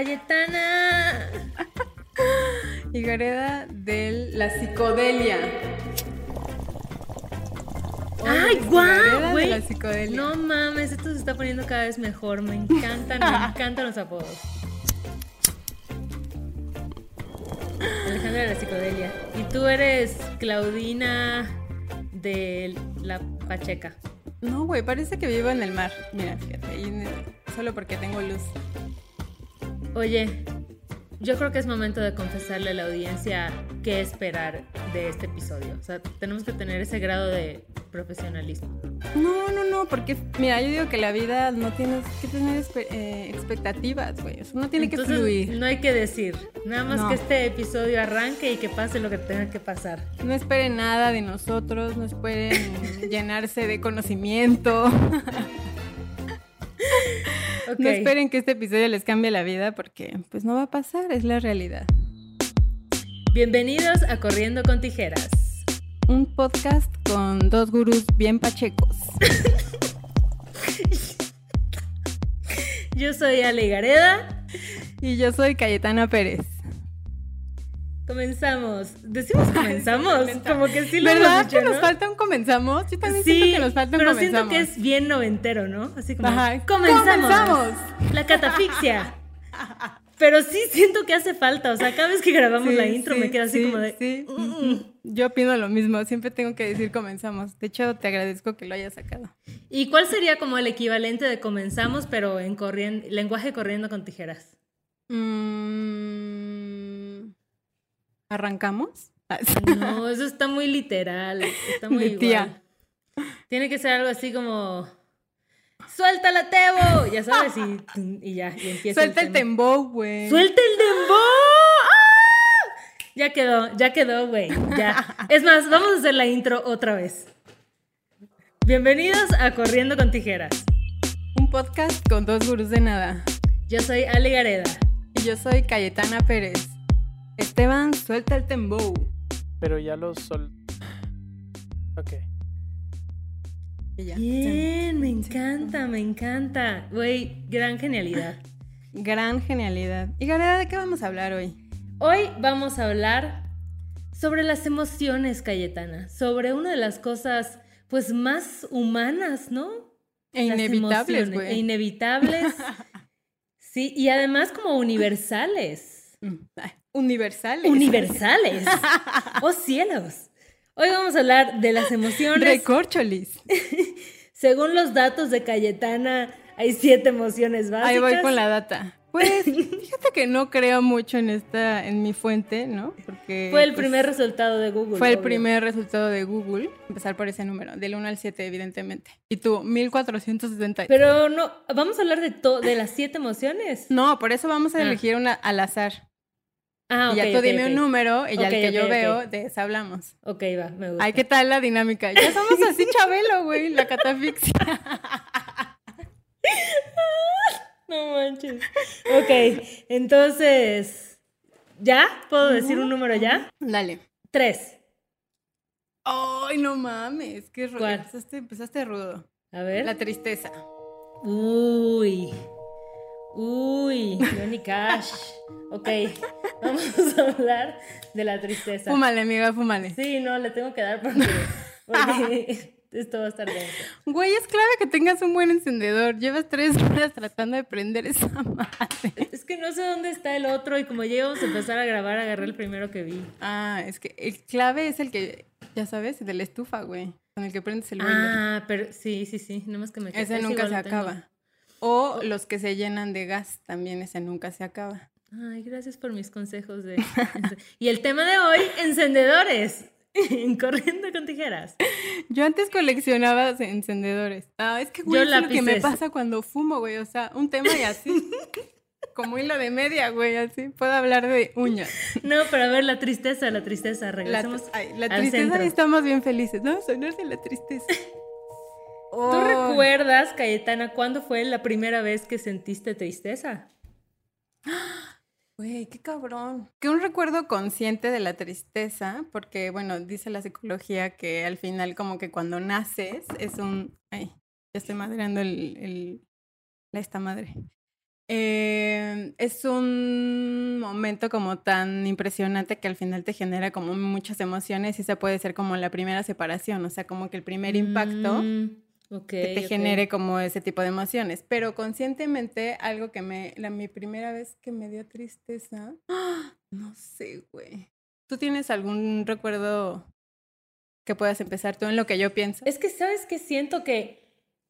Cayetana. Y Gareda de la psicodelia. ¡Ay, guau, güey! la psicodelia. No mames, esto se está poniendo cada vez mejor. Me encantan, me encantan los apodos. Alejandra de la psicodelia. Y tú eres Claudina de la Pacheca. No, güey, parece que vivo en el mar. Mira, fíjate, ahí solo porque tengo luz. Oye, yo creo que es momento de confesarle a la audiencia qué esperar de este episodio. O sea, tenemos que tener ese grado de profesionalismo. No, no, no, porque mira, yo digo que la vida no tienes que tener eh, expectativas, güey. Eso no tiene Entonces, que fluir. No hay que decir. Nada más No. que este episodio arranque y que pase lo que tenga que pasar. No esperen nada de nosotros, no esperen llenarse de conocimiento. No esperen que este episodio les cambie la vida porque pues no va a pasar, es la realidad. Bienvenidos a Corriendo con Tijeras. Un podcast con dos gurús bien pachecos. Yo soy Ale Gareda. Y yo soy Cayetana Pérez. Comenzamos. ¿Decimos comenzamos? Como que sí lo ¿Verdad dicho, que nos ¿no? falta un comenzamos? Yo también Sí, siento que nos falta un pero comenzamos. siento que es bien noventero, ¿no? Así como Ajá. comenzamos. Comenzamos. La catafixia. Pero sí siento que hace falta, o sea, cada vez que grabamos Sí, la intro me queda así sí, como de sí. "Mm". Yo opino lo mismo, siempre tengo que decir comenzamos. De hecho, te agradezco que lo hayas sacado. ¿Y cuál sería como el equivalente de comenzamos pero en corrien- lenguaje corriendo con tijeras? Mm, ¿Arrancamos? Ah. No, eso está muy literal, está muy tía. igual. Tiene que ser algo así como ¡Suéltala, Tebo! Ya sabes, y, y ya, y empieza Suelta el tembo, güey. ¡Suelta el dembow! ¡Ah! Ya quedó, ya quedó, güey. Ya. Es más, vamos a hacer la intro otra vez. Bienvenidos a Corriendo con Tijeras. Un podcast con dos gurús de nada. Yo soy Ale Gareda. Y yo soy Cayetana Pérez. Esteban, suelta el tembo. Pero ya lo sol. Ok. Y ya. Bien, me encanta, me encanta. Güey, gran genialidad. Gran genialidad. Y Gareda, ¿de qué vamos a hablar hoy? Hoy vamos a hablar sobre las emociones, Cayetana. Sobre una de las cosas, pues, más humanas, ¿no? E Las inevitables, emociones, E güey. inevitables. sí, y además como universales. Universales. Universales. ¡Oh cielos! Hoy vamos a hablar de las emociones. Recorcholis. Según los datos de Cayetana, hay siete emociones básicas. Ahí voy con la data. Pues, fíjate que no creo mucho en esta, en mi fuente, ¿no? Porque Fue el pues, primer resultado de Google. Fue el primer resultado de Google. Empezar por ese número, del 1 al 7, evidentemente. Y tú, 1470. Pero no, vamos a hablar de, de las siete emociones. No, por eso vamos a Ah. elegir una al azar. Ah, y ya tú dime un número y ya el que yo veo, de esa hablamos. Ok, va, me gusta. Ay, ¿qué tal la dinámica? Ya somos así, Chabelo, güey, la catafixia. No manches. Ok, entonces, ¿ya? ¿Puedo decir un número ya? Dale. Tres. Ay, no mames, qué rudo. Empezaste, empezaste rudo. A ver. La tristeza. Uy. Uy, Johnny Cash. Ok, vamos a hablar de la tristeza. Fúmale, amiga, fúmale. Sí, no, le tengo que dar porque, porque esto va a estar denso. Güey, es clave que tengas un buen encendedor. Llevas tres horas tratando de prender esa madre. Es que no sé dónde está el otro y como ya íbamos a empezar a grabar, agarré el primero que vi. Ah, es que el clave es el que, ya sabes, el de la estufa, güey. Con el que prendes el boiler. Ah, pero sí, sí, sí, nada más que me ese ese nunca se acaba. O los que se llenan de gas, también ese nunca se acaba. Ay, gracias por mis consejos de... y el tema de hoy, encendedores. Corriendo con tijeras. Yo antes coleccionaba encendedores. Ah, es que, güey, Yo es lo que me pasa cuando fumo, güey. O sea, un tema y así. Como hilo de media, güey, así. Puedo hablar de uñas. No, pero a ver, la tristeza, la tristeza. La, Regresemos ay, la al tristeza centro. y estamos bien felices. No, sonar de la tristeza. ¿Tú Oh, recuerdas, Cayetana, cuándo fue la primera vez que sentiste tristeza? Güey, qué cabrón. Que un recuerdo consciente de la tristeza, porque, bueno, dice la psicología que al final como que cuando naces es un... Ay, ya estoy madreando el... el- la esta madre. eh, es un momento como tan impresionante que al final te genera como muchas emociones y se puede ser como la primera separación, o sea, como que el primer impacto Mm, que te genere como ese tipo de emociones. Pero conscientemente, algo que me, la, mi primera vez que me dio tristeza, ¡ah! no sé, güey. ¿Tú tienes algún recuerdo que puedas empezar tú en lo que yo pienso? Es que, ¿sabes qué? Siento que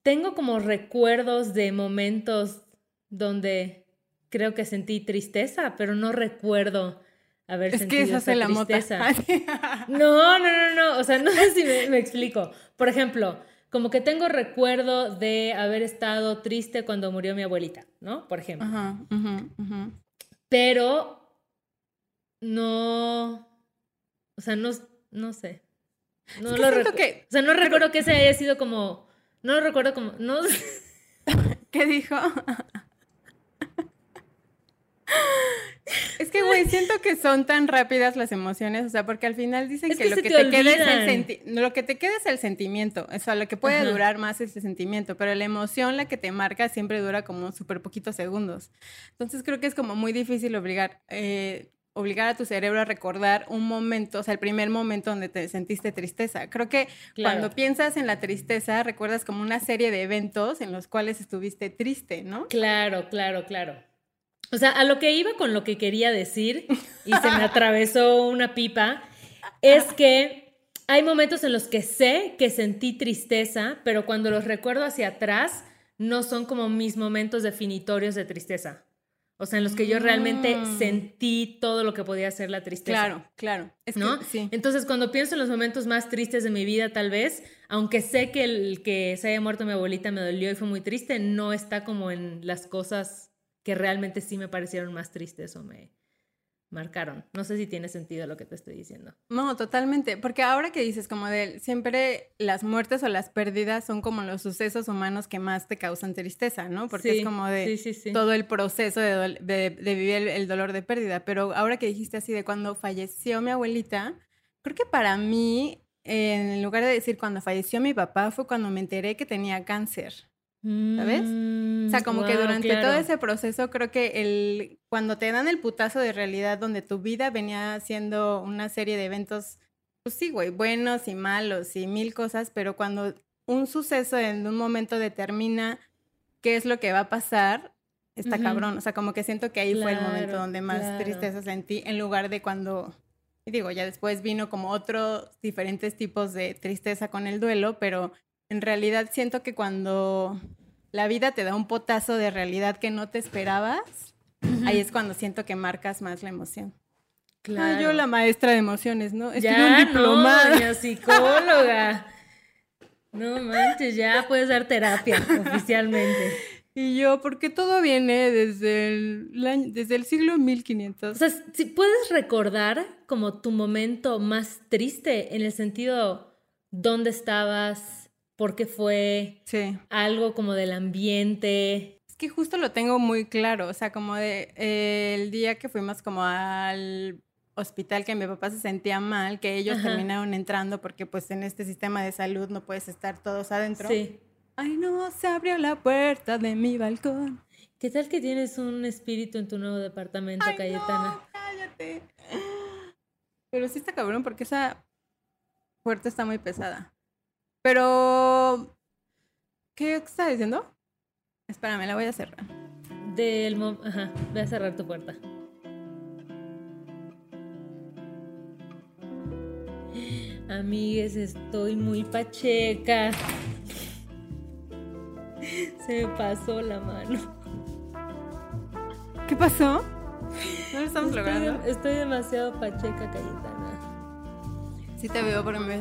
tengo como recuerdos de momentos donde creo que sentí tristeza, pero no recuerdo haber Es sentido que esa esa es la mota. tristeza. No, no, no, no. O sea, no sé si me, me explico. Por ejemplo, como que tengo recuerdo de haber estado triste cuando murió mi abuelita, ¿no? Por ejemplo. Ajá, ujú, ujú. Pero no. O sea, no, no sé. No lo siento recu- que- O sea, no recuerdo que ese haya sido como. No lo recuerdo como. No, ¿Qué dijo? Es que, güey, siento que son tan rápidas las emociones, o sea, porque al final dicen Es que, que lo que te te, queda es el lo que te queda es el sentimiento, o sea, lo que puede Ajá. durar más es el sentimiento, pero la emoción, la que te marca, siempre dura como súper poquitos segundos. Entonces creo que es como muy difícil obligar, eh, obligar a tu cerebro a recordar un momento, o sea, el primer momento donde te sentiste tristeza. Creo que Claro. cuando piensas en la tristeza, recuerdas como una serie de eventos en los cuales estuviste triste, ¿no? Claro, claro, claro. O sea, a lo que iba con lo que quería decir y se me atravesó una pipa, es que hay momentos en los que sé que sentí tristeza, pero cuando los recuerdo hacia atrás, no son como mis momentos definitorios de tristeza. O sea, en los que yo realmente Mm. sentí todo lo que podía ser la tristeza. Claro, claro. Es que- ¿no? sí. Entonces, cuando pienso en los momentos más tristes de mi vida, tal vez, aunque sé que el que se haya muerto mi abuelita me dolió y fue muy triste, no está como en las cosas que realmente sí me parecieron más tristes o me marcaron. No sé si tiene sentido lo que te estoy diciendo. No, totalmente. Porque ahora que dices, como de siempre las muertes o las pérdidas son como los sucesos humanos que más te causan tristeza, ¿no? Porque Sí, es como de sí, sí, sí. todo el proceso de- de vivir el, el dolor de pérdida. Pero ahora que dijiste así de cuando falleció mi abuelita, creo que para mí, en lugar de decir cuando falleció mi papá, fue cuando me enteré que tenía cáncer. ¿Sabes? Mm, O sea, como que durante claro. todo ese proceso, creo que el, cuando te dan el putazo de realidad donde tu vida venía siendo una serie de eventos, pues sí, güey, buenos y malos y mil cosas, pero cuando un suceso en un momento determina qué es lo que va a pasar, está cabrón. O sea, como que siento que ahí fue el momento donde más claro. tristeza sentí, en lugar de cuando, digo, ya después vino como otros diferentes tipos de tristeza con el duelo, pero en realidad siento que cuando la vida te da un potazo de realidad que no te esperabas, ahí es cuando siento que marcas más la emoción. Claro. Ah, yo la maestra de emociones, ¿no? Estuve Ya, un no, diplomado. doña psicóloga. No manches, ya puedes dar terapia oficialmente. Y yo, porque todo viene desde el, año- desde el siglo 1500. O sea, si puedes recordar como tu momento más triste en el sentido dónde estabas, por qué fue, sí. algo como del ambiente. Es que justo lo tengo muy claro, o sea, como de eh, el día que fuimos como al hospital que mi papá se sentía mal, que ellos Ajá. terminaron entrando porque pues en este sistema de salud no puedes estar todos adentro. Sí. Ay, no, se abrió la puerta de mi balcón. ¿Qué tal que tienes un espíritu en tu nuevo departamento, Ay, Cayetana? no, cállate. Pero sí está cabrón porque esa puerta está muy pesada. Pero, ¿qué está diciendo? Espérame, la voy a cerrar. Del mo- Ajá, voy a cerrar tu puerta. Amigues, estoy muy pacheca. Se me pasó la mano. ¿Qué pasó? No lo estamos Estoy, logrando. de- estoy demasiado pacheca, Cayetana. Sí te veo porque me.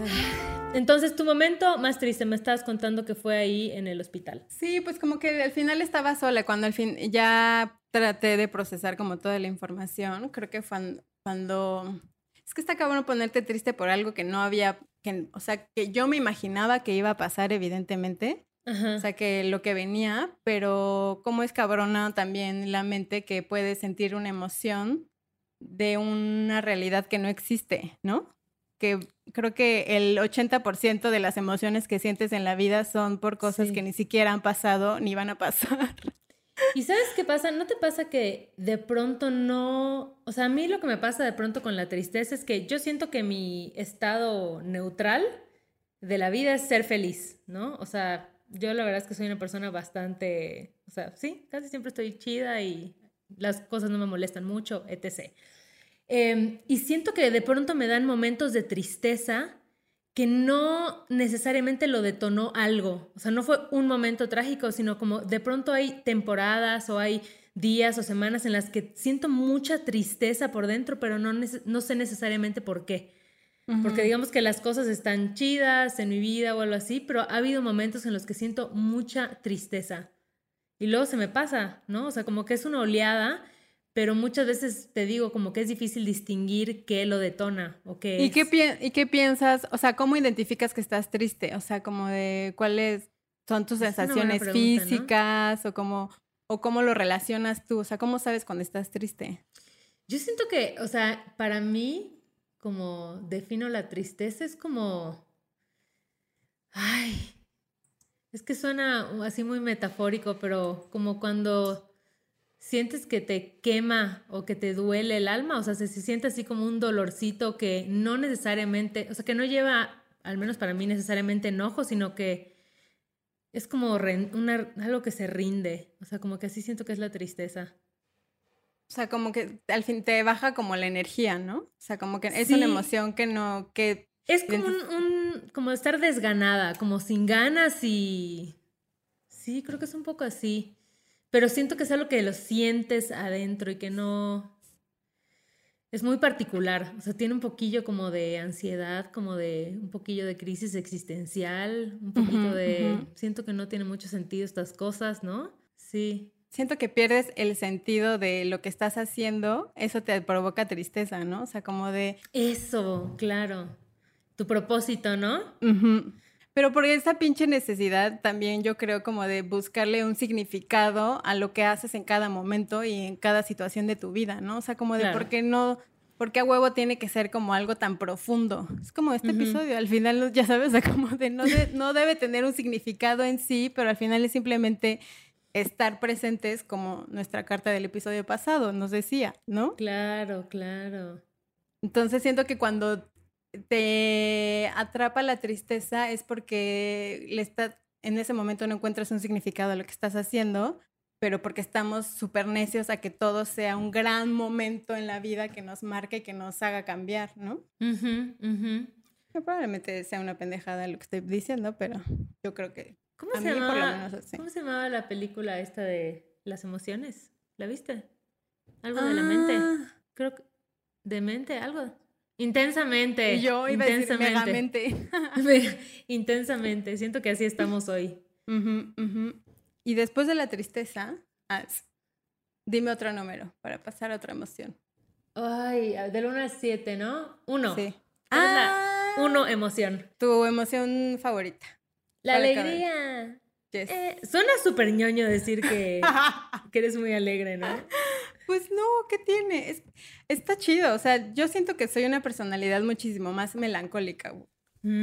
Entonces, tu momento más triste, me estabas contando que fue ahí en el hospital. Sí, pues como que al final estaba sola. Cuando al fin ya traté de procesar como toda la información, creo que fue cuando... Es que está cabrón ponerte triste por algo que no había... Que, o sea, que yo me imaginaba que iba a pasar, evidentemente. Ajá. O sea, que lo que venía, pero cómo es cabrona también la mente que puede sentir una emoción de una realidad que no existe, ¿no? Que creo que el 80% de las emociones que sientes en la vida son por cosas Sí. que ni siquiera han pasado ni van a pasar. ¿Y sabes qué pasa? ¿No te pasa que de pronto no... O sea, a mí lo que me pasa de pronto con la tristeza es que yo siento que mi estado neutral de la vida es ser feliz, ¿no? O sea, yo la verdad es que soy una persona bastante... O sea, sí, casi siempre estoy chida y las cosas no me molestan mucho, etc. Em, y siento que de pronto me dan momentos de tristeza que no necesariamente lo detonó algo. O sea, no fue un momento trágico, sino como de pronto hay temporadas o hay días o semanas en las que siento mucha tristeza por dentro, pero no, no sé necesariamente por qué. Porque digamos que las cosas están chidas en mi vida o algo así, pero ha habido momentos en los que siento mucha tristeza. Y luego se me pasa, ¿no? O sea, como que es una oleada pero muchas veces te digo como que es difícil distinguir qué lo detona o qué ¿Y, qué ¿Y qué piensas? O sea, ¿cómo identificas que estás triste? O sea, como de cuáles son tus sensaciones físicas o cómo, o cómo lo relacionas tú. O sea, ¿cómo sabes cuando estás triste? Yo siento que, o sea, para mí, como defino la tristeza, es como, ay, es que suena así muy metafórico, pero como cuando sientes que te quema o que te duele el alma, o sea, se, siente así como un dolorcito que no necesariamente, o sea, que no lleva, al menos para mí, necesariamente enojo, sino que es como algo que se rinde, o sea, como que así siento que es la tristeza. O sea, como que al fin te baja como la energía, ¿no? O sea, como que es una emoción que no, que... Es como un, como estar desganada, como sin ganas y... Sí, creo que es un poco así. Pero siento que es algo que lo sientes adentro y que no... Es muy particular, o sea, tiene un poquillo como de ansiedad, como de un poquillo de crisis existencial, un poquito de... Siento que no tiene mucho sentido estas cosas, ¿no? Sí. Siento que pierdes el sentido de lo que estás haciendo, eso te provoca tristeza, ¿no? O sea, como de... Eso, claro. Tu propósito, ¿no? Pero por esa pinche necesidad también yo creo como de buscarle un significado a lo que haces en cada momento y en cada situación de tu vida, ¿no? O sea, como de por qué no, por qué a huevo tiene que ser como algo tan profundo. Es como este episodio, al final ya sabes, o como de no, no debe tener un significado en sí, pero al final es simplemente estar presentes como nuestra carta del episodio pasado nos decía, ¿no? Claro, claro. Entonces siento que cuando te atrapa la tristeza es porque le está, en ese momento no encuentras un significado a lo que estás haciendo, pero porque estamos súper necios a que todo sea un gran momento en la vida que nos marque y que nos haga cambiar, ¿no? Probablemente sea una pendejada lo que estoy diciendo, pero yo creo que... ¿Cómo, se, llamaba, ¿cómo se llamaba la película esta de las emociones? ¿La viste? Algo de la mente. Ah. Creo que... ¿De mente? Algo. Intensamente. Y yo iba intensamente. a decir intensamente. Siento que así estamos hoy. Y después de la tristeza, dime otro número para pasar a otra emoción. Ay, del 1 al 7, ¿no? Uno. Sí. Ah, uno, emoción. Tu emoción favorita. La alegría. Eh, suena súper ñoño decir que, que eres muy alegre, ¿no? Pues no, ¿qué tiene? Es, está chido. O sea, yo siento que soy una personalidad muchísimo más melancólica. O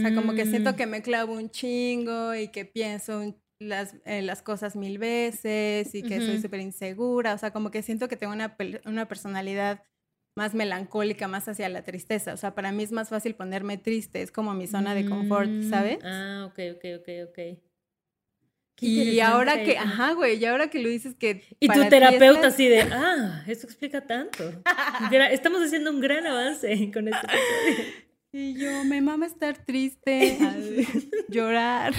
sea, como que siento mm. que me clavo un chingo y que pienso las, eh, las cosas mil veces y que soy súper insegura. O sea, como que siento que tengo una, una personalidad más melancólica, más hacia la tristeza. O sea, para mí es más fácil ponerme triste, es como mi zona de confort, mm. ¿sabes? Ah, ok, ok, ok, ok y ahora que, ajá, güey, y ahora que lo dices que... Y tu terapeuta así de, ah, eso explica tanto. Estamos haciendo un gran avance con este Y yo, me mama estar triste, llorar.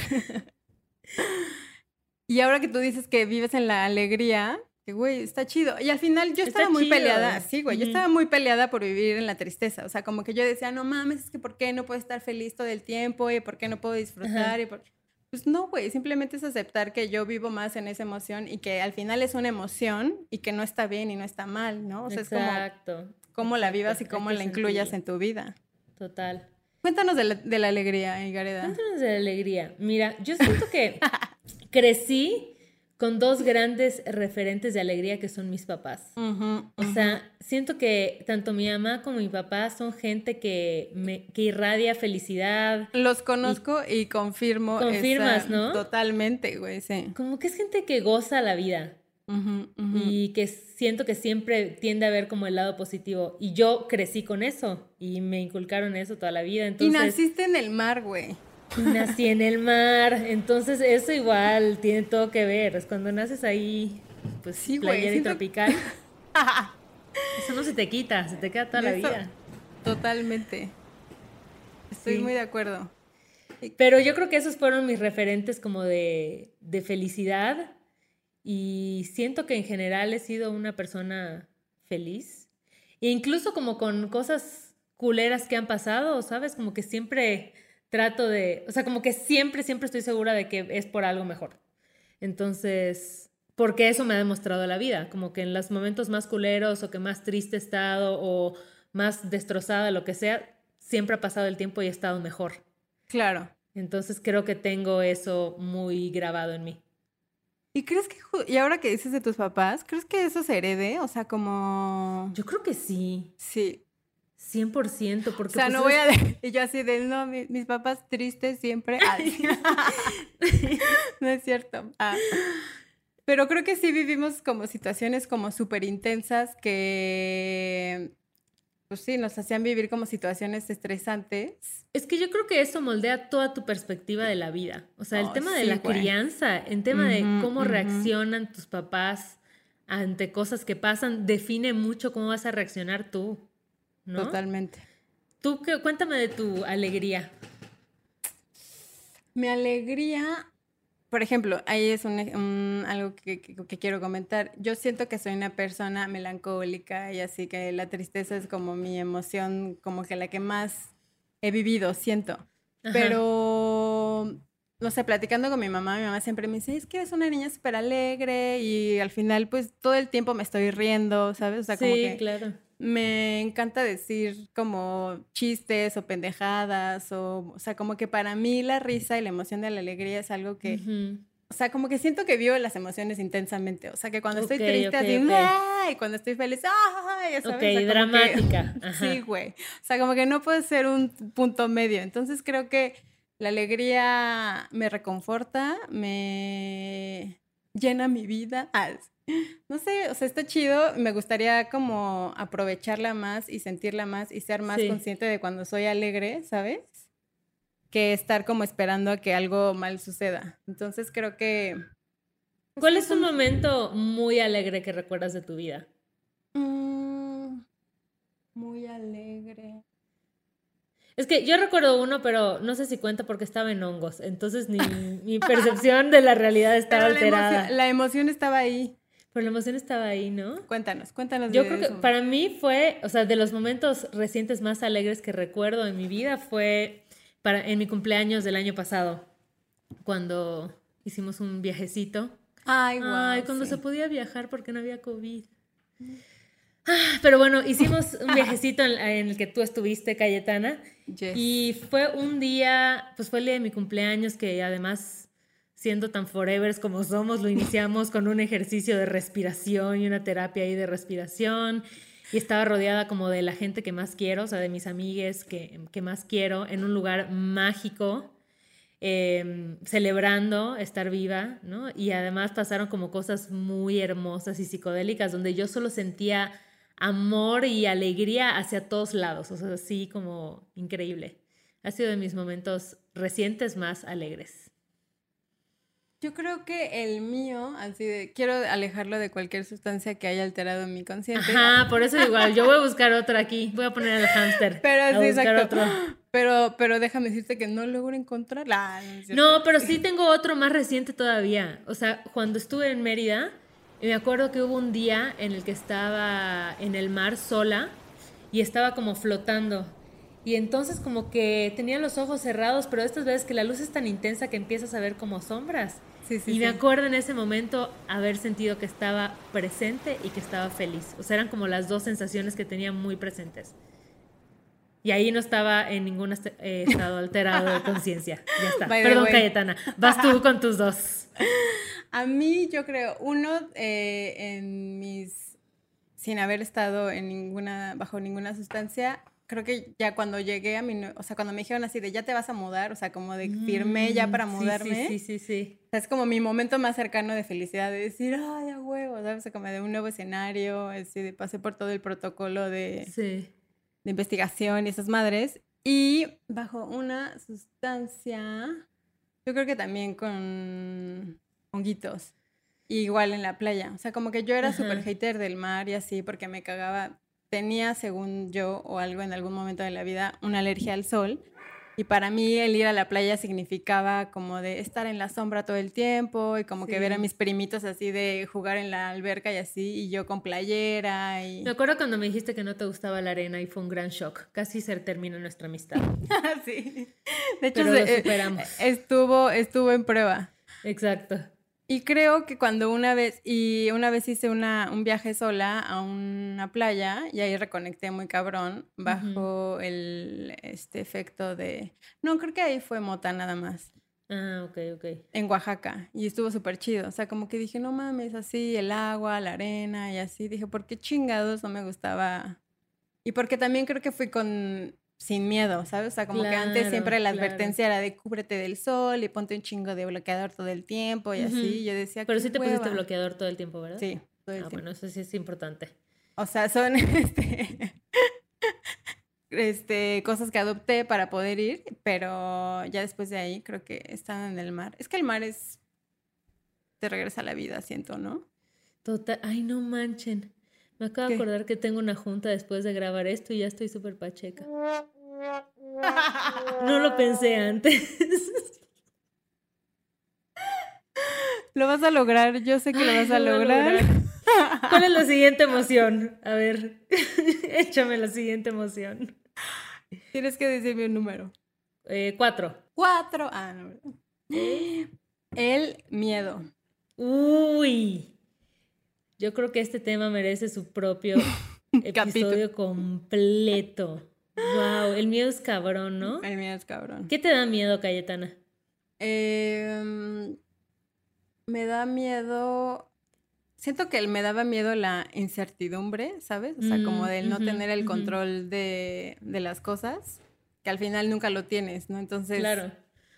y ahora que tú dices que vives en la alegría, que güey, está chido. Y al final yo estaba muy peleada, sí, güey, yo estaba muy peleada por vivir en la tristeza. O sea, como que yo decía, no mames, es que ¿por qué no puedo estar feliz todo el tiempo? ¿Y por qué no puedo disfrutar? Y por... Pues no, güey, simplemente es aceptar que yo vivo más en esa emoción y que al final es una emoción y que no está bien y no está mal, ¿no? O sea, Exacto. es como cómo la vivas y cómo la incluyas en tu vida. Total. Cuéntanos de la, de la alegría, Igareda. Cuéntanos de la alegría. Mira, yo siento que crecí con dos grandes referentes de alegría que son mis papás. o sea, siento que tanto mi mamá como mi papá son gente que, me, que irradia felicidad. Los conozco y, confirmo. Confirmas, ¿no? Totalmente, güey, sí. Como que es gente que goza la vida. Y que siento que siempre tiende a ver como el lado positivo. Y yo crecí con eso y me inculcaron eso toda la vida. Y naciste en el mar, güey. Nací en el mar. Entonces, eso igual tiene todo que ver. Es cuando naces ahí, pues Sí, playera y tropical. Eso no se te quita, se te queda toda la vida. Totalmente. Estoy Sí. muy de acuerdo. Pero yo creo que esos fueron mis referentes como de, de felicidad y siento que en general he sido una persona feliz. E incluso como con cosas culeras que han pasado, ¿sabes? Como que siempre trato de, o sea, como que siempre, siempre estoy segura de que es por algo mejor. Entonces, porque eso me ha demostrado la vida, como que en los momentos más culeros o que más triste he estado o más destrozada, lo que sea, siempre ha pasado el tiempo y he estado mejor. Claro. Entonces creo que tengo eso muy grabado en mí. ¿Y crees que, y ahora que dices de tus papás, crees que eso se herede? O sea, como... Yo creo que sí, Sí. 100%, O porque sea, pues, no voy a... Y yo así de, no, mi- mis papás tristes siempre. No es cierto. Ah. Pero creo que sí vivimos como situaciones como súper intensas que, pues sí, nos hacían vivir como situaciones estresantes. Es que yo creo que eso moldea toda tu perspectiva de la vida. O sea, el Oh, tema de la güey. crianza, el tema de cómo reaccionan tus papás ante cosas que pasan, define mucho cómo vas a reaccionar tú, ¿no? Totalmente. Tú, qué- cuéntame de tu alegría. Mi alegría, por ejemplo, ahí es un, algo que, que- que quiero comentar. Yo siento que soy una persona melancólica y así que la tristeza es como mi emoción, como que la que más he vivido, siento. Ajá. Pero, no sé, platicando con mi mamá, mi mamá siempre me dice, es que eres una niña súper alegre y al final pues todo el tiempo me estoy riendo, ¿sabes? O sea, como sí, que claro. Me encanta decir como chistes o pendejadas o, o sea, como que para mí la risa y la emoción de la alegría es algo que, o sea, como que siento que vivo las emociones intensamente, o sea, que cuando estoy triste ok, así, y cuando estoy feliz, ¡ay! ya sabes, Ok, o sea, como que- dramática. Sí, güey. O sea, como que no puede ser un punto medio. Entonces creo que la alegría me reconforta, me llena mi vida. No sé, o sea, está chido. Me gustaría como aprovecharla más y sentirla más y ser más Sí. consciente de cuando soy alegre, ¿sabes? Que estar como esperando a que algo mal suceda. Entonces creo que... ¿Cuál es un momento muy alegre que recuerdas de tu vida? Mm, muy alegre. Es que yo recuerdo uno, pero no sé si cuenta porque estaba en hongos. Entonces ni mi percepción de la realidad estaba Pero la emoción, alterada. la emoción estaba ahí. Pero la emoción estaba ahí, ¿no? Cuéntanos, cuéntanos. Yo de creo que para mí fue, o sea, de los momentos recientes más alegres que recuerdo en mi vida fue para, en mi cumpleaños del año pasado, cuando hicimos un viajecito. Ay, guau, Ay, cuando sí. se podía viajar porque no había COVID. Ah, Pero bueno, hicimos un viajecito en, en el que tú estuviste, Cayetana. Yes. Y fue un día, pues fue el día de mi cumpleaños que además, siendo tan forevers como somos, lo iniciamos con un ejercicio de respiración y una terapia ahí de respiración. Y estaba rodeada como de la gente que más quiero, o sea, de mis amigues que, que más quiero, en un lugar mágico, eh, celebrando estar viva, ¿no? Y además pasaron como cosas muy hermosas y psicodélicas, donde yo solo sentía amor y alegría hacia todos lados, o sea, así como increíble. Ha sido de mis momentos recientes más alegres. Yo creo que el mío, así de, quiero alejarlo de cualquier sustancia que haya alterado mi consciente. Ajá, por eso igual, yo voy a buscar otro aquí, voy a poner al hámster. Pero sí, exacto. otro. Pero, pero déjame decirte que no logro encontrarla. no, es cierto. No, pero sí tengo otro más reciente todavía. O sea, cuando estuve en Mérida, me acuerdo que hubo un día en el que estaba en el mar sola y estaba como flotando. Y entonces como que tenía los ojos cerrados, pero estas veces que la luz es tan intensa que empiezas a ver como sombras. Sí, sí, y me sí. acuerdo en ese momento haber sentido que estaba presente y que estaba feliz. O sea, eran como las dos sensaciones que tenía muy presentes. Y ahí no estaba en ningún eh, estado alterado de conciencia. Ya está. By Perdón. Cayetana. Vas tú con tus dos. A mí, yo creo, uno, eh, en mis. sin haber estado en ninguna, bajo ninguna sustancia, creo que ya cuando llegué a mi, o sea, cuando me dijeron así de ya te vas a mudar, o sea, como de firmé ya para Mm, mudarme. Sí, sí, sí, sí. O sea, es como mi momento más cercano de felicidad, de decir, ay, a huevo, ¿sabes? O sea, como de un nuevo escenario, así de pasé por todo el protocolo de, Sí. De investigación y esas madres. Y bajo una sustancia, yo creo que también con honguitos. Igual en la playa. O sea, como que yo era súper hater del mar y así, porque me cagaba. Tenía, según yo, o algo en algún momento de la vida, una alergia al sol. Y para mí el ir a la playa significaba como de estar en la sombra todo el tiempo y como que ver a mis primitos así de jugar en la alberca y así, y yo con playera y... Me acuerdo cuando me dijiste que no te gustaba la arena y fue un gran shock. Casi se termina nuestra amistad. sí. De hecho, Pero lo se- superamos. estuvo, estuvo en prueba. Exacto. Y creo que cuando una vez, y una vez hice una, un viaje sola a una playa y ahí reconecté muy cabrón bajo el este efecto de, no, creo que ahí fue mota nada más, Ah, ok, ok. en Oaxaca, y estuvo súper chido. O sea, como que dije, no mames, así, el agua, la arena y así. Dije, ¿por qué chingados no me gustaba? Y porque también creo que fui con sin miedo, ¿sabes? O sea, como que antes siempre la claro. advertencia era de cúbrete del sol y ponte un chingo de bloqueador todo el tiempo y así. Yo decía, Pero "Qué sí te pusiste hueva". bloqueador todo el tiempo, ¿verdad? Sí, todo el Ah, tiempo. bueno, eso sí es importante. O sea, son este, este, cosas que adopté para poder ir, pero ya después de ahí creo que están en el mar. Es que el mar es... te regresa a la vida, siento, ¿no? Total. Ay, no manchen. Me acabo de acordar que tengo una junta después de grabar esto y ya estoy súper pacheca. No lo pensé antes. Lo vas a lograr, yo sé que lo vas a lo voy a lograr. ¿Cuál es la siguiente emoción? A ver, échame la siguiente emoción. Tienes que decirme un número. Eh, cuatro. Cuatro. Ah, no. El miedo. Uy. Yo creo que este tema merece su propio episodio completo. Wow, el miedo es cabrón, ¿no? El miedo es cabrón. ¿Qué te da miedo, Cayetana? Em, me da miedo. Siento que me daba miedo la incertidumbre, ¿sabes? O sea, como Mm, del no tener el control de, de las cosas, que al final nunca lo tienes, ¿no? Entonces, Claro.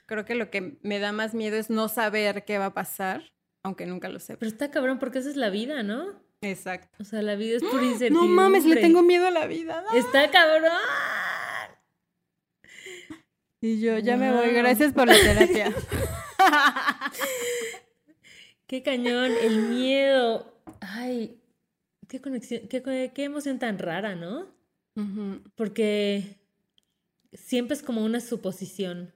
creo que lo que me da más miedo es no saber qué va a pasar, aunque nunca lo sepa. Pero está cabrón porque esa es la vida, ¿no? Exacto. O sea, la vida es pura No incertidumbre. mames, le tengo miedo a la vida. ¿no? Está cabrón. Y yo ya me voy, gracias por la terapia. Qué cañón, el miedo. Ay, qué conexión, qué, qué emoción tan rara, ¿no? Ujú. Porque siempre es como una suposición.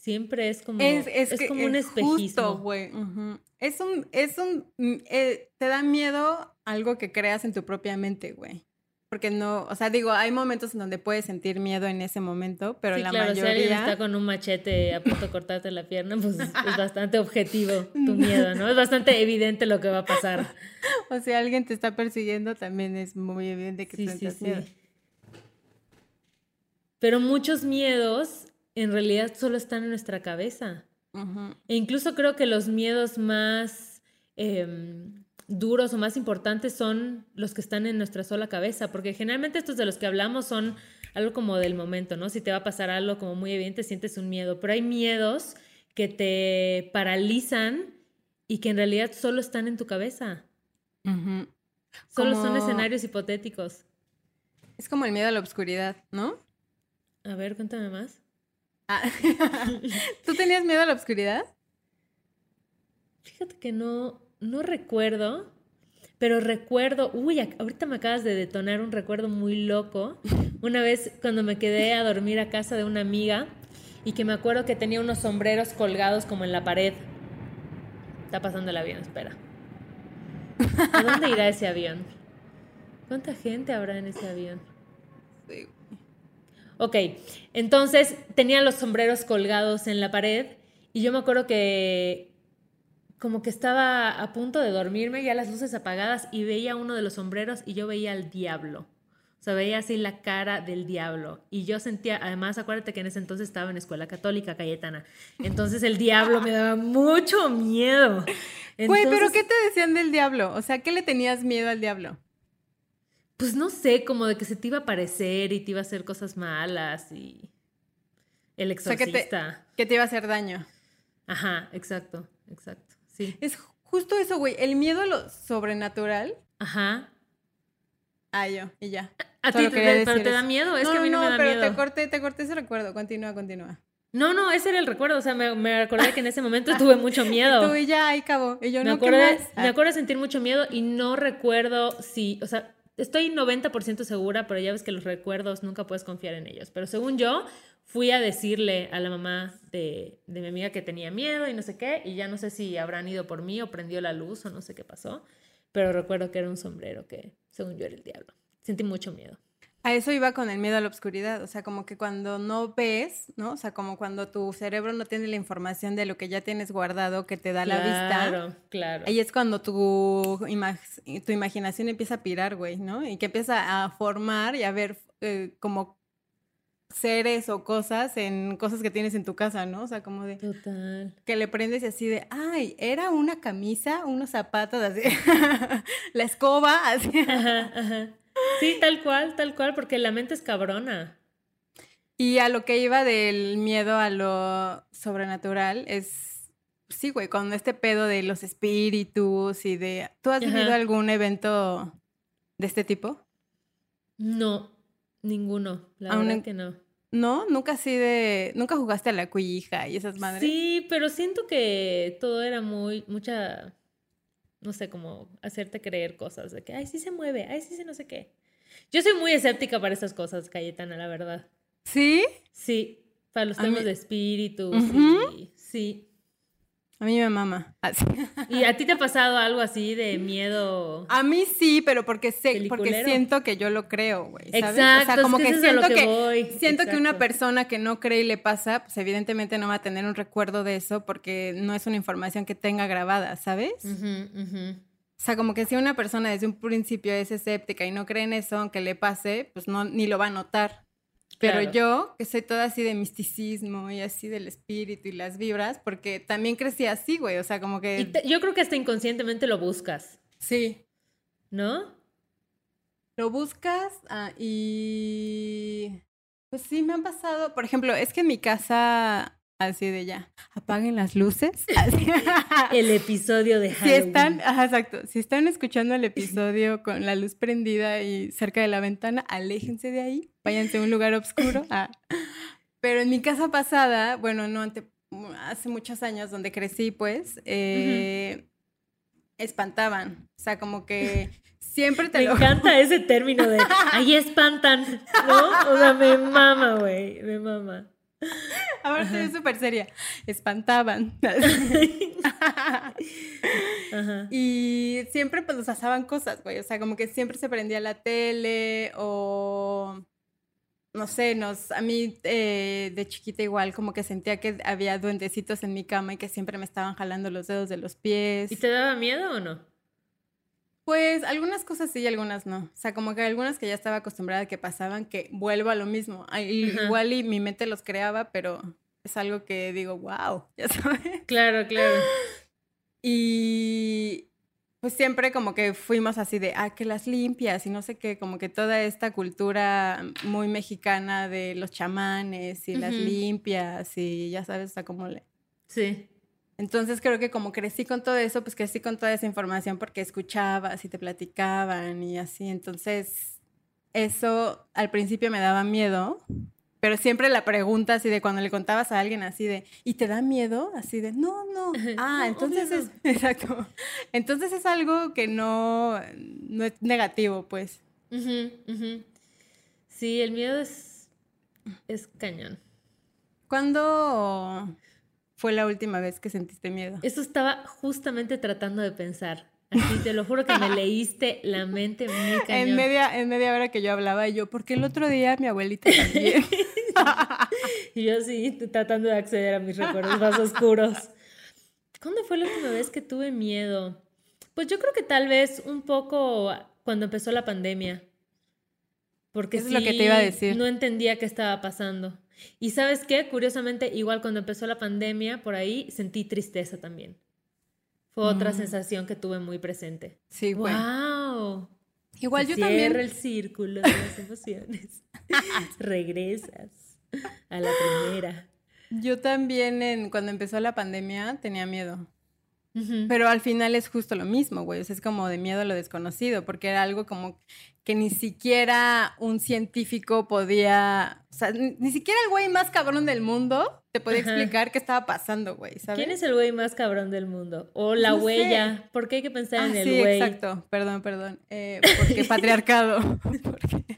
Siempre es como, Es, es, es que como un es espejismo. justo, güey. Ujú. Es un, es un, mm, eh, te da miedo algo que creas en tu propia mente, güey. Porque no, o sea, digo, hay momentos en donde puedes sentir miedo en ese momento, pero sí, la claro, si alguien mayoría... está con un machete a punto de cortarte la pierna, pues es bastante objetivo tu miedo, ¿no? Es bastante evidente lo que va a pasar. O si alguien te está persiguiendo, también es muy evidente que Sí, tú sí, sientas sí. miedo. Pero muchos miedos en realidad solo están en nuestra cabeza. E incluso creo que los miedos más em, duros o más importantes son los que están en nuestra sola cabeza, porque generalmente estos de los que hablamos son algo como del momento, ¿no? Si te va a pasar algo como muy evidente, sientes un miedo, pero hay miedos que te paralizan y que en realidad solo están en tu cabeza, solo son escenarios hipotéticos. Es como el miedo a la oscuridad, ¿no? A ver, cuéntame más. Ah. ¿Tú tenías miedo a la oscuridad? Fíjate que no, no recuerdo, pero recuerdo, uy, ahorita me acabas de detonar un recuerdo muy loco. Una vez cuando me quedé a dormir a casa de una amiga y que me acuerdo que tenía unos sombreros colgados como en la pared. Está pasando el avión, espera. ¿A dónde irá ese avión? ¿Cuánta gente habrá en ese avión? Sí. Ok, entonces tenía los sombreros colgados en la pared y yo me acuerdo que como que estaba a punto de dormirme, ya las luces apagadas y veía uno de los sombreros y yo veía al diablo. O sea, veía así la cara del diablo. Y yo sentía, además, acuérdate que en ese entonces estaba en escuela católica cayetana. Entonces el diablo me daba mucho miedo. Güey, pero ¿qué te decían del diablo? O sea, ¿qué le tenías miedo al diablo? Pues no sé, como de que se te iba a aparecer y te iba a hacer cosas malas y el O sea, que te, exorcista. que te iba a hacer daño. Ajá, exacto, exacto. Sí. Es justo eso, güey. El miedo a lo sobrenatural. Ajá. Ah, yo, y ya. A ti te, pero te da miedo, es no, que a mí no, no, me da pero miedo. te corté, te corté ese recuerdo. Continúa, continúa. No, no, ese era el recuerdo, o sea, me, me acordé que en ese momento tuve mucho miedo. Tú y ya, ahí acabó. Y yo me, no, ¿qué acuerdo, me acuerdo sentir mucho miedo y no recuerdo si, o sea, estoy 90% segura, pero ya ves que los recuerdos nunca puedes confiar en ellos. Pero según yo, fui a decirle a la mamá de, de mi amiga que tenía miedo y no sé qué, y ya no sé si habrán ido por mí o prendió la luz o no sé qué pasó, pero recuerdo que era un sombrero que, según yo, era el diablo. Sentí mucho miedo. A eso iba con el miedo a la oscuridad, o sea, como que cuando no ves, ¿no? O sea, como cuando tu cerebro no tiene la información de lo que ya tienes guardado que te da la vista. Claro, claro. Ahí es cuando tu, ima- tu imaginación empieza a pirar, güey, ¿no? Y que empieza a formar y a ver eh, como seres o cosas en cosas que tienes en tu casa, ¿no? O sea, como de Total. que le prendes y así de, ay, era una camisa, unos zapatos, así, la escoba, así. Ajá, ajá. Sí, tal cual, tal cual, porque la mente es cabrona. Y a lo que iba del miedo a lo sobrenatural es, sí, güey, con este pedo de los espíritus y de, ¿tú has vivido algún evento de este tipo? No, ninguno, la Aún verdad en- que no. No, nunca así de, nunca jugaste a la cuija y esas madres. Sí, pero siento que todo era muy, mucha, no sé, como hacerte creer cosas de que, ay, sí se mueve, ay, sí se no sé qué. Yo soy muy escéptica para estas cosas, Cayetana, la verdad. ¿Sí? Sí, para los temas mí- de espíritus Ujú. y sí. A mí me mama. Así. ¿Y a ti te ha pasado algo así de miedo? A mí sí, pero porque sé, porque siento que yo lo creo, güey. ¿sabes? Exacto, o sea, como es que que, eso es a lo siento que que, voy, siento que una persona que no cree y le pasa, pues evidentemente no va a tener un recuerdo de eso porque no es una información que tenga grabada, ¿sabes? O sea, como que si una persona desde un principio es escéptica y no cree en eso, aunque le pase, pues no ni lo va a notar. Pero Claro. yo, que soy toda así de misticismo y así del espíritu y las vibras, porque también crecí así, güey. O sea, como que. Y te- yo creo que hasta inconscientemente lo buscas, Sí. ¿no? Lo buscas ah, y. Pues sí, me han pasado. Por ejemplo, es que en mi casa, así de ya, apaguen las luces. Así. El episodio de Si Halloween. están, ajá, exacto, si están escuchando el episodio con la luz prendida y cerca de la ventana, aléjense de ahí, váyanse a un lugar oscuro. Ah. Pero en mi casa pasada, bueno, no ante, hace muchos años donde crecí, pues, eh, espantaban. O sea, como que siempre te Me lo... encanta ese término de ahí espantan, ¿no? O sea, me mama, güey, me mama. Ahora es súper seria. Espantaban. Ajá. Y siempre pues nos pasaban cosas, güey. O sea, como que siempre se prendía la tele o no sé, nos, a mí eh, de chiquita igual como que sentía que había duendecitos en mi cama y que siempre me estaban jalando los dedos de los pies. ¿Y te daba miedo o no? Pues algunas cosas sí y algunas no. O sea, como que algunas que ya estaba acostumbrada a que pasaban, que vuelvo a lo mismo. Ay. Igual y mi mente los creaba, pero es algo que digo, wow, ya sabes. Claro, claro. Y pues siempre como que fuimos así de, ah, que las limpias y no sé qué, como que toda esta cultura muy mexicana de los chamanes y las limpias y ya sabes, o sea, como le... Sí. Entonces creo que como crecí con todo eso, pues crecí con toda esa información porque escuchabas y te platicaban y así. Entonces eso al principio me daba miedo, pero siempre la pregunta así de cuando le contabas a alguien así de, ¿y te da miedo? Así de, no, no. Ah, No, entonces es, exacto. Entonces es algo que no, no es negativo, pues. Sí, el miedo es, es cañón. ¿Cuándo fue la última vez que sentiste miedo? Eso estaba justamente tratando de pensar. Así, te lo juro que me leíste la mente muy cañón. En media, en media hora que yo hablaba y yo, porque el otro día mi abuelita también. Y yo sí, tratando de acceder a mis recuerdos más oscuros. ¿Cuándo fue la última vez que tuve miedo? Pues yo creo que tal vez un poco cuando empezó la pandemia. Porque Eso es lo que te iba a sí, decir. No entendía qué estaba pasando. Y sabes qué, curiosamente, igual cuando empezó la pandemia, por ahí sentí tristeza también. Fue otra Mm. sensación que tuve muy presente. Sí. ¡Wow! Igual Se yo cierra también. el círculo de las emociones. Regresas a la primera. Yo también en, cuando empezó la pandemia tenía miedo. Pero al final es justo lo mismo, güey. O sea, es como de miedo a lo desconocido, porque era algo como que ni siquiera un científico podía, o sea, ni, siquiera el güey más cabrón del mundo te podía Ajá. explicar qué estaba pasando, güey, ¿sabes? ¿Quién es el güey más cabrón del mundo? O la No sé. huella. ¿Por qué hay que pensar Ah, en el sí, güey? exacto. Perdón, perdón. Eh, porque patriarcado. porque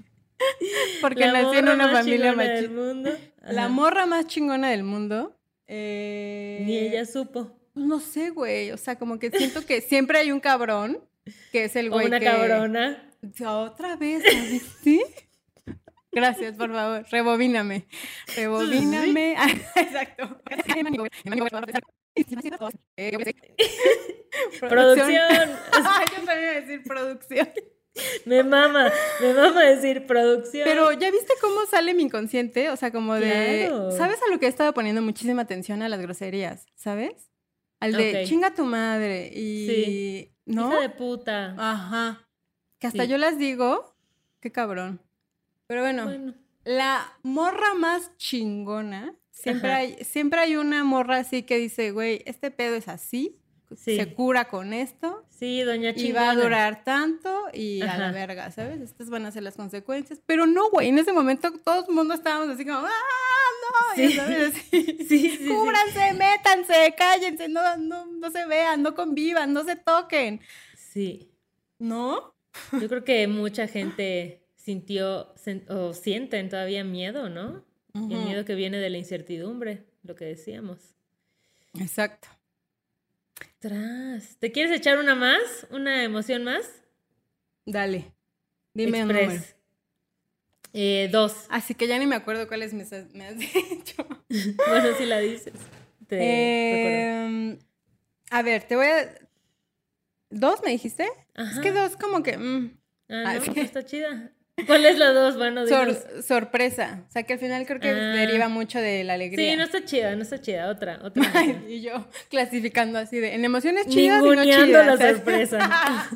porque nací en una familia machista. La morra más chingona del mundo. eh, Ni ella supo. Pues No sé, güey. O sea, como que siento que siempre hay un cabrón que es el O güey una que... cabrona. Otra vez, ¿sabes? ¿sí? Gracias, por favor. Rebobíname. Rebobíname. Ah, Exacto. Producción. Ay, yo también iba a decir producción. Me mama, me mama decir producción. Pero ya viste cómo sale mi inconsciente, o sea, como de, Claro. ¿sabes a lo que he estado poniendo muchísima atención a las groserías, ¿sabes? Al de chinga tu madre y Sí. ¿no? Hija de puta. Ajá. Que hasta Sí. yo las digo, qué cabrón. Pero bueno, Bueno, la morra más chingona, siempre Ajá. hay siempre hay una morra así que dice, güey, este pedo es así, Sí. se cura con esto. sí, doña Y chingona. va a durar tanto y a la verga, ¿sabes? Estas van a ser las consecuencias. Pero no, güey, en ese momento todo el mundo estábamos así como, ¡ah! Sí. Sabes, Sí, sí, sí. Cúbranse, métanse, cállense, no, no, no se vean, no convivan, no se toquen. Sí. ¿No? Yo creo que mucha gente sintió o sienten todavía miedo, ¿no? Y el miedo que viene de la incertidumbre, lo que decíamos. Exacto. Tras. ¿Te quieres echar una más? ¿Una emoción más? Dale. Dime un número. Eh, dos. Así que ya ni me acuerdo cuáles me, has- me has dicho. Bueno, si la dices. Te. Em, a ver, te voy a. ¿Dos me dijiste? Es que Ajá. dos, como que. mm, Ah, Ah, no, pues está chida. ¿Cuál es la dos? Bueno, sor- sorpresa. O sea, que al final creo que Ah. deriva mucho de la alegría. Sí, no está chida, no está chida. Otra, otra. Ay, y yo clasificando así de en emociones chidas y no chidas. la sorpresa.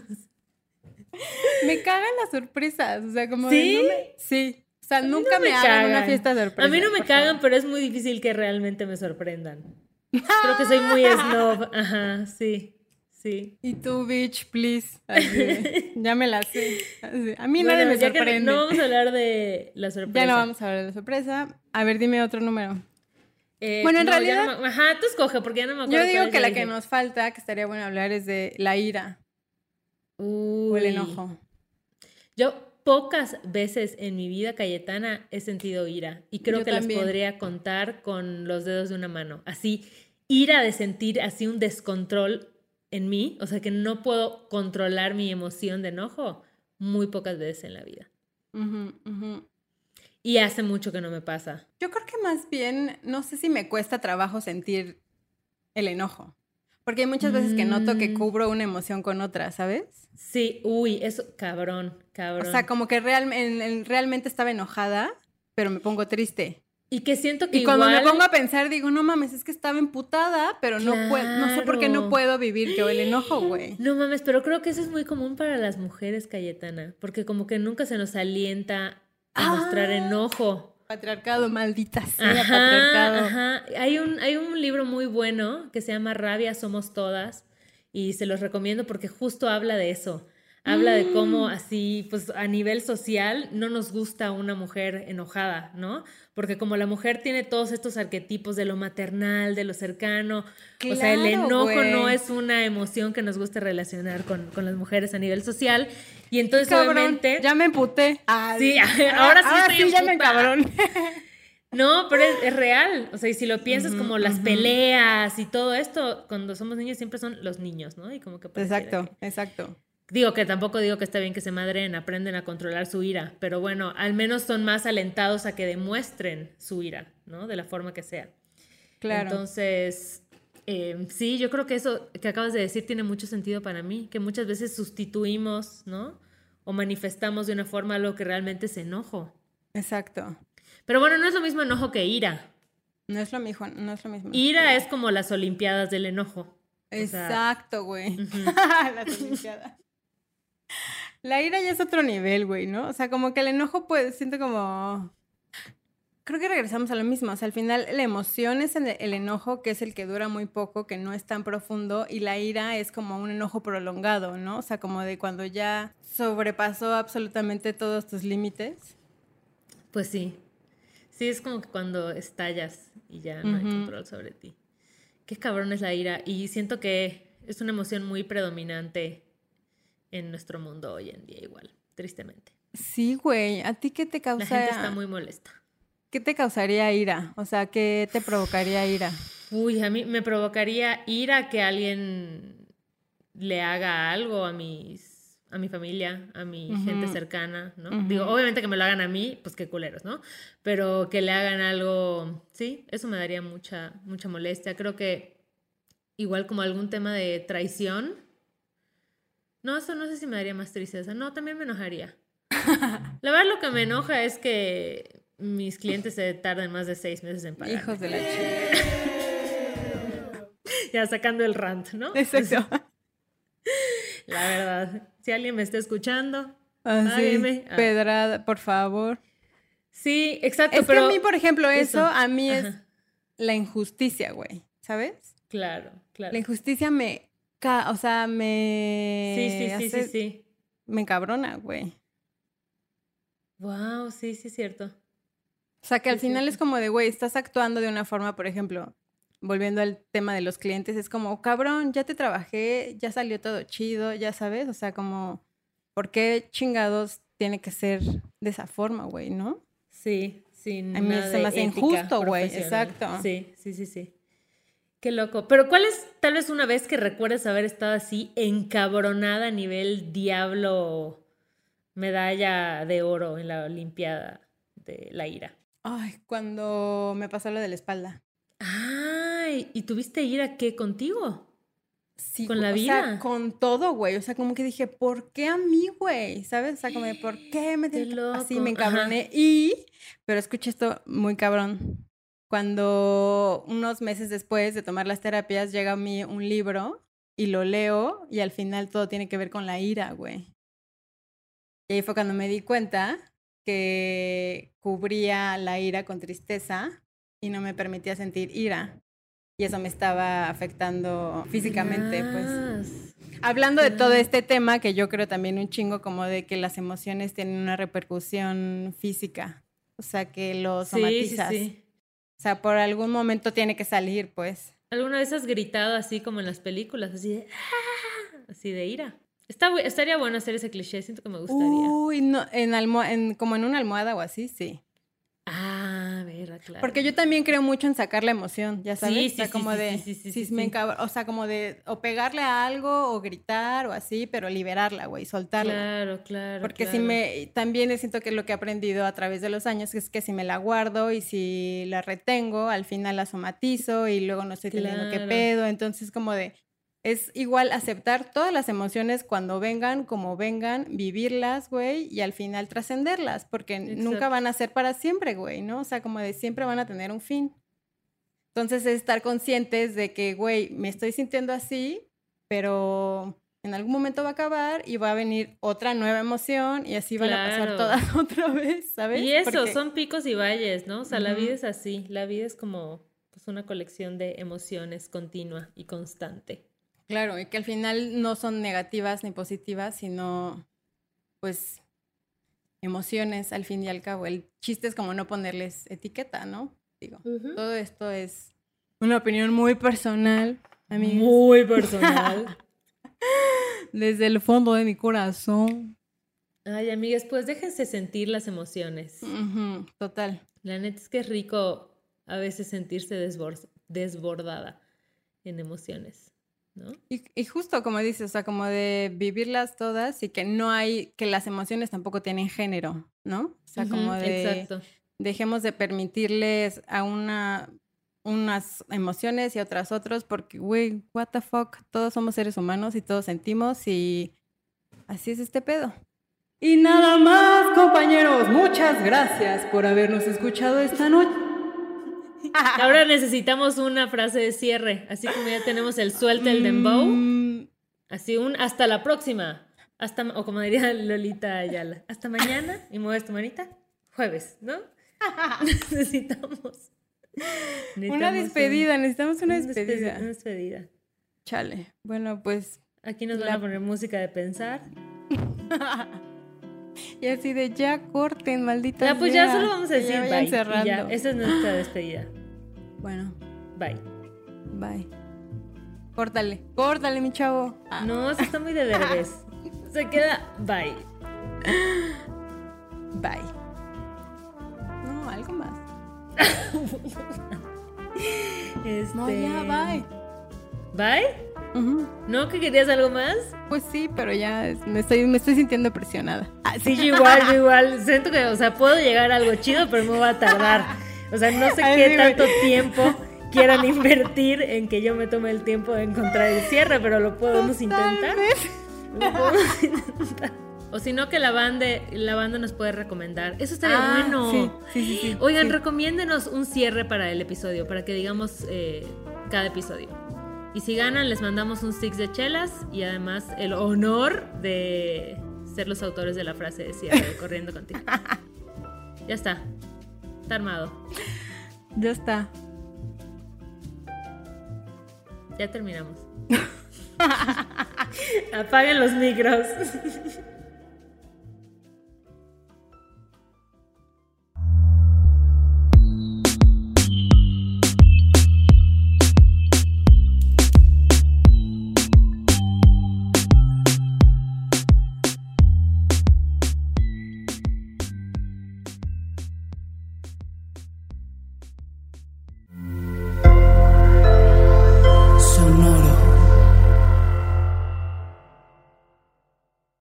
Me cagan las sorpresas, o sea, como ¿Sí? de no me- sí. O sea, nunca no me, me hagan una fiesta sorpresa. A mí no me cagan, favor. pero es muy difícil que realmente me sorprendan. Creo que soy muy snob. Ajá, sí. Sí. Y tú, bitch, please. Así ya me la sé. Así, A mí Bueno, nadie me que sorprende. no vamos a hablar de la sorpresa. ya no vamos a hablar de la sorpresa. A ver, dime otro número. Eh, Bueno, en no, realidad- no me- Ajá, tú escoge, porque ya no me acuerdo. Yo digo que la que dije. nos falta, que estaría bueno hablar, es de la ira o el enojo. Yo pocas veces en mi vida cayetana he sentido ira y creo Yo que también. las podría contar con los dedos de una mano. Así, ira de sentir así un descontrol en mí, o sea que no puedo controlar mi emoción de enojo muy pocas veces en la vida. Y hace mucho que no me pasa. Yo creo que más bien, no sé si me cuesta trabajo sentir el enojo. Porque hay muchas veces que noto que Mm. cubro una emoción con otra, ¿sabes? Sí, uy, eso, cabrón, cabrón. O sea, como que real- en- en- realmente estaba enojada, pero me pongo triste. y que siento que Y cuando me pongo a pensar, digo, no mames, es que estaba emputada, pero no puedo, no sé por qué no puedo vivir yo el enojo, güey. No mames, pero creo que eso es muy común para las mujeres, Cayetana, porque como que nunca se nos alienta a mostrar Ah. enojo. Patriarcado, maldita sea, Ajá, patriarcado. ajá. Hay un, hay un libro muy bueno que se llama Rabia Somos Todas y se los recomiendo porque justo habla de eso. Habla de Mm. cómo así, pues a nivel social, no nos gusta una mujer enojada, ¿no? Porque como la mujer tiene todos estos arquetipos de lo maternal, de lo cercano, o sea, el enojo no es una emoción que nos guste relacionar con, con las mujeres a nivel social. Y entonces, Cabrón, obviamente... ya me emputé. Sí, ahora sí estoy ya me emputada. cabrón. No, pero es, es real. O sea, y si lo piensas como las peleas y todo esto, cuando somos niños siempre son los niños, ¿no? Y como que Exacto, que- exacto. Digo que tampoco digo que está bien que se madren, aprenden a controlar su ira, pero bueno, al menos son más alentados a que demuestren su ira, ¿no? De la forma que sea. Claro. Entonces, eh, sí, yo creo que eso que acabas de decir tiene mucho sentido para mí, que muchas veces sustituimos, ¿no? O manifestamos de una forma lo que realmente es enojo. Exacto. Pero bueno, no es lo mismo enojo que ira. No es lo mismo, no es lo mismo. Ira es como las Olimpiadas del enojo. Exacto, güey. Las Olimpiadas. La ira ya es otro nivel, güey, ¿no? O sea, como que el enojo, pues, siento como... Creo que regresamos a lo mismo. O sea, al final la emoción es el, enojo, que es el que dura muy poco, que no es tan profundo, y la ira es como un enojo prolongado, ¿no? O sea, como de cuando ya sobrepasó absolutamente todos tus límites. Pues sí. Sí, es como que cuando estallas y ya no hay control sobre ti. Qué cabrón es la ira. Y siento que es una emoción muy predominante en nuestro mundo hoy en día, igual, tristemente. Sí, güey. ¿A ti qué te causa? La gente está muy molesta. ¿Qué te causaría ira? O sea, ¿qué te provocaría ira? Uy, a mí me provocaría ira que alguien le haga algo a mis a mi familia, a mi gente cercana, ¿no? Digo, obviamente que me lo hagan a mí, pues qué culeros, ¿no? Pero que le hagan algo, sí, eso me daría mucha mucha molestia. Creo que igual como algún tema de traición. No, eso no sé si me daría más tristeza. No, también me enojaría. La verdad lo que me enoja es que mis clientes se tarden más de seis meses en pagar. Hijos de la chica. Ya sacando el rant, ¿no? Exacto. La verdad. Si alguien me está escuchando, págueme. Ah. pedrada, por favor. Sí, exacto, Es pero. que a mí, por ejemplo, eso, eso, a mí es la injusticia, güey. ¿Sabes? Claro, claro. La injusticia me... ca- O sea, me... Sí, sí, sí, sí, hace- sí. Me encabrona, güey. Wow, sí, sí, es cierto. O sea, que al Sí, final es como de, güey, estás actuando de una forma, por ejemplo, volviendo al tema de los clientes, es como, cabrón, ya te trabajé, ya salió todo chido, ya sabes, o sea, como, ¿por qué chingados tiene que ser de esa forma, güey, no? Sí, sin A mí se me hace injusto, güey, exacto. Sí, sí, sí, sí. Qué loco. Pero ¿cuál es tal vez una vez que recuerdes haber estado así encabronada a nivel diablo medalla de oro en la Olimpiada de la ira? Ay, cuando me pasó lo de la espalda. Ay, ¿y tuviste ira qué contigo? Sí, Con la O sea, vida. con todo, güey. O sea, como que dije, ¿por qué a mí, güey? ¿Sabes? O sea, como de, ¿por qué me Qué tiene que-?" Así me ajá. encabroné. Y, pero escucha esto muy cabrón. Cuando unos meses después de tomar las terapias llega a mí un libro y lo leo y al final todo tiene que ver con la ira, güey. Y ahí fue cuando me di cuenta que cubría la ira con tristeza y no me permitía sentir ira. Y eso me estaba afectando físicamente, pues. Hablando de todo este tema, que yo creo también un chingo como de que las emociones tienen una repercusión física. O sea, que lo Sí, sí, somatizas. sí. O sea, por algún momento tiene que salir, pues. ¿Alguna vez has gritado así como en las películas, así de "Ah", así de ira? Está, estaría bueno hacer ese cliché, siento que me gustaría. Uy, no, en en, como en una almohada o así, sí. Ah, verdad, claro. Porque yo también creo mucho en sacar la emoción, ya sabes. Sí, o sea, como sí, de, sí, sí, sí, me o sea, como de, o pegarle a algo, o gritar, o así, pero liberarla, güey, soltarla. Claro, claro. Porque si me, también siento que lo que he aprendido a través de los años es que si me la guardo y si la retengo, al final la somatizo y luego no estoy teniendo qué pedo. Entonces, como de, es igual aceptar todas las emociones cuando vengan, como vengan, vivirlas, güey, y al final trascenderlas, porque nunca van a ser para siempre, güey, ¿no? O sea, como de siempre van a tener un fin. Entonces, es estar conscientes de que, güey, me estoy sintiendo así, pero en algún momento va a acabar y va a venir otra nueva emoción y así van a pasar todas otra vez, ¿sabes? Y eso, Porque- son picos y valles, ¿no? O sea, la vida es así. La vida es como pues, una colección de emociones continua y constante. Claro, y que al final no son negativas ni positivas, sino pues emociones al fin y al cabo. El chiste es como no ponerles etiqueta, ¿no? Digo, todo esto es una opinión muy personal, amigos. Muy personal. Desde el fondo de mi corazón. Ay, amigas, pues déjense sentir las emociones. Total. La neta es que es rico a veces sentirse desbor- desbordada en emociones, ¿no? Y, y justo como dices, o sea, como de vivirlas todas y que no hay, que las emociones tampoco tienen género, ¿no? O sea, como de Exacto. dejemos de permitirles a una unas emociones y otras otros porque, güey, what the fuck, todos somos seres humanos y todos sentimos y así es este pedo. Y nada más, compañeros, muchas gracias por habernos escuchado esta noche. Ahora necesitamos una frase de cierre, así como ya tenemos el suelta el dembow, Mm, así un hasta la próxima. Hasta, o como diría Lolita Ayala, hasta mañana y mueves tu manita. Jueves, ¿no? Necesitamos. Una despedida, necesitamos una despedida. Una despedida. Chale. Bueno, pues. Aquí nos van a poner música de pensar. y así de ya corten, maldita. Ya, pues ya solo vamos a decir bye. Y ya, esa es nuestra despedida. Bueno. Bye. Bye. Córtale, córtale, mi chavo. Ah. No, eso está muy de derbez. Se queda bye. Bye. No, algo más. este... No, ya, bye. ¿Bye? ¿No? ¿Que querías algo más? Pues sí, pero ya me estoy, me estoy sintiendo presionada. Ah, sí, yo igual, yo igual. Siento que, o sea, puedo llegar a algo chido, pero me va a tardar. O sea, no sé qué tanto tiempo quieran invertir en que yo me tome el tiempo de encontrar el cierre, pero lo podemos intentar. Lo podemos intentar. O si no, que la banda, la banda nos puede recomendar. Eso estaría ah, bueno. Sí, sí, sí, Oigan, recomiéndenos un cierre para el episodio, para que digamos eh, cada episodio. Y si ganan, les mandamos un six de chelas y además el honor de ser los autores de la frase de cierre Corriendo Contigo. ya está. Está armado. Ya está. Ya terminamos. Apaguen los micros.